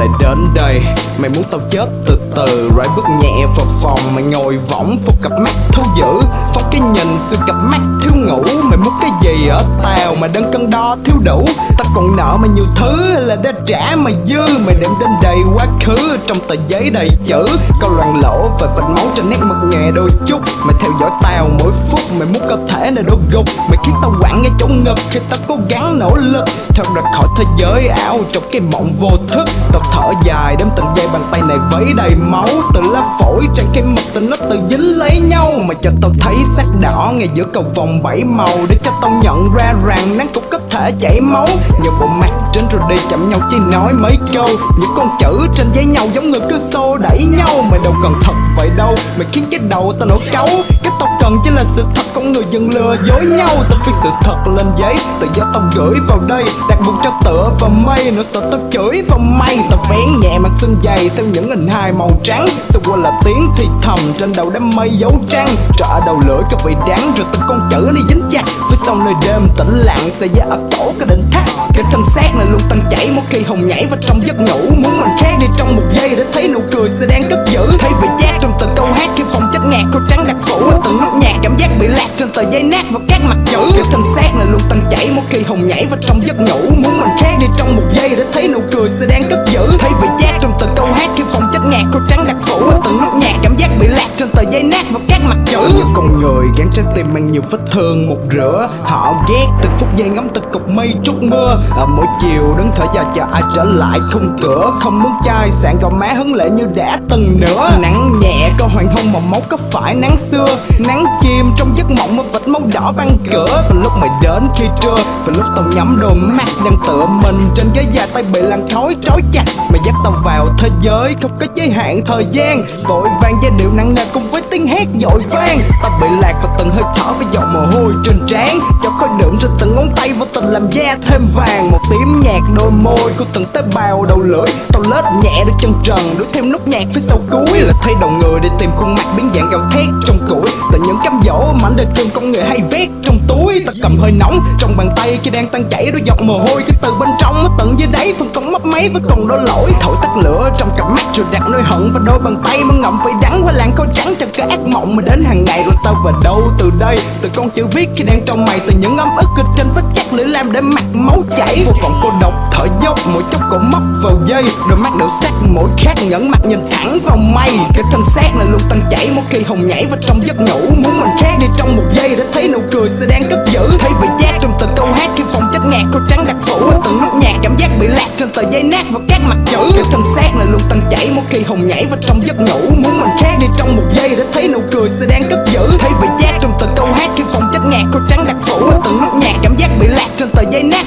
lại đến đây. Mày muốn tao chết từ từ, Rồi bước nhẹ vào phòng. Mày ngồi võng phục cặp mắt thú dữ Phong cái nhìn xuyên cặp mắt thiếu ngủ. Mày muốn cái gì ở tao mà đơn cân đo thiếu đủ? Tao còn nợ mày nhiều thứ là đã trả mày dư? Mày đem đến đầy quá khứ, Trong tờ giấy đầy chữ. Câu loạn lỗ và vạch máu trên nét mực nghề đôi chút. Mày theo dõi tao mỗi phút, Mày muốn cơ thể này đổ gục. Mày khiến tao quặn ngay chỗ ngực Khi tao cố gắng nỗ lực. Thật ra khỏi thế giới ảo, Trong cái mộng vô thức. Tao thở dài đếm từng giây bàn tay này vấy đầy máu. Từ lá phổi trên cái mực tình nó tự dính lấy nhau. Mà cho tao thấy sắc đỏ ngay giữa cầu vòng bảy màu. Để cho tao nhận ra rằng nắng cũng có thể chảy máu. Nhờ bộ mặt trên rồi đi chậm nhau chỉ nói mấy câu. Những con chữ trên giấy nhau giống người cứ xô đẩy nhau. Mày đâu cần thật vậy đâu, Mày khiến cái đầu tao nổ cáu. Cái tao cần chỉ là sự thật, con người dần lừa dối nhau. Tao viết sự thật lên giấy, Tự do tao gửi vào đây. Đặt bụng cho tựa và mây Nỗi sợ tao chửi vào mây Tao vén nhẹ mặt xương dày Theo những hình hài màu trắng. Sẽ qua là tiếng thì thầm, Trên đầu đám mây dấu trăng. Trở đầu lưỡi cho vị đắng Rồi từng con chữ này dính chặt. Phía sau nơi đêm tĩnh lặng Sẽ giá ập tổ cái định thắt Cái thân xác này luôn tăng chảy. Một khi hồng nhảy vào trong giấc ngủ, Muốn mình khác đi trong một giây Để thấy nụ cười sẽ đang cất giữ. Thấy vị giác trong từng câu hát, Khi phòng chất ngạt câu trắng đặc phủ. Từng nốt nhạc, cảm giác bị lạc trên tờ giấy nát và các mặt chữ. Cái thân xác này luôn tăng chảy Một khi hồng nhảy vào trong giấc ngủ, Muốn mình khác đi trong một giây Để thấy nụ cười sẽ đang cất giữ. Thấy vị con trái tim mang nhiều vết thương một rửa. Họ ghét từng phút giây ngắm từng cục mây trút mưa. À, Mỗi chiều đứng thở dài chờ ai trở lại không cửa. Không muốn chai sạn gò má hứng lệ như đã từng nữa. Nắng nhẹ có hoàng hôn màu máu có phải nắng xưa? Nắng chim trong giấc mộng mà vạch máu đỏ băng cửa. Và lúc mày đến khi trưa Và lúc tao nhắm đôi mắt đang tựa mình Trên ghế dài tay bị làn khói trói chặt. Mày dắt tao vào thế giới không có giới hạn thời gian. Vội vàng giai điệu nặng nề cùng với tiếng hét dội vang. Ta bị lạc vào từng hơi thở với giọt mồ hôi trên trán. Cho khói đượm trên từng ngón tay và tình làm da thêm vàng, Một tím nhạt đôi môi của từng tế bào đầu lưỡi. Tao lết nhẹ đôi chân trần đuổi thêm nốt nhạc phía sau cuối. Là thay đầu người để tìm khuôn mặt biến dạng gào thét trong củi. Từ những cám dỗ mảnh đời thương con người hay vét trong túi. Ta cầm hơi nóng trong bàn tay khi đang tan chảy, đôi giọt mồ hôi Cái từ bên trong. Nó tận dưới đáy phần con mấp máy với còn đôi lỗi. Thổi tắt lửa trong cặp mắt rồi đặt nơi hận và đôi bàn tay Mà ngậm vị đắng. Qua làn khói trắng cho cái ác mộng mà đến hàng ngày. Rồi tao về đâu từ đây? Từ con chữ viết khi đang trong mày, Từ những ấm ức kịch trên vết cắt lưỡi lam để mặt máu chảy. Vô vọng cô độc, thở dốc, mỗi chốc cổ móc vào dây. Đôi mắt đổ sắc, mỗi khác nhẫn mặt nhìn thẳng vào mây. Cái thân xác là luôn tăng chảy, mỗi khi hồng nhảy và trong giấc ngủ. Muốn mình khác đi trong một giây để thấy nụ cười sẽ đang cất giữ. Thấy vị giác trong từng câu hát khi phòng chất ngạt cô trắng đặc phủ. Từng nốt nhạc, cảm giác bị lạc trên tờ giấy nát và các mặt chữ. Cái thân xác là luôn tăng chảy, mỗi khi hồng nhảy và trong giấc ngủ. Muốn mình khác đi trong một giây để thấy nụ cười sẽ đang cất giữ. Thấy vị giác trong từng câu hát khi phòng chất ngạt cô trắng đặc phủ. Từng nốt nhạc soy Jane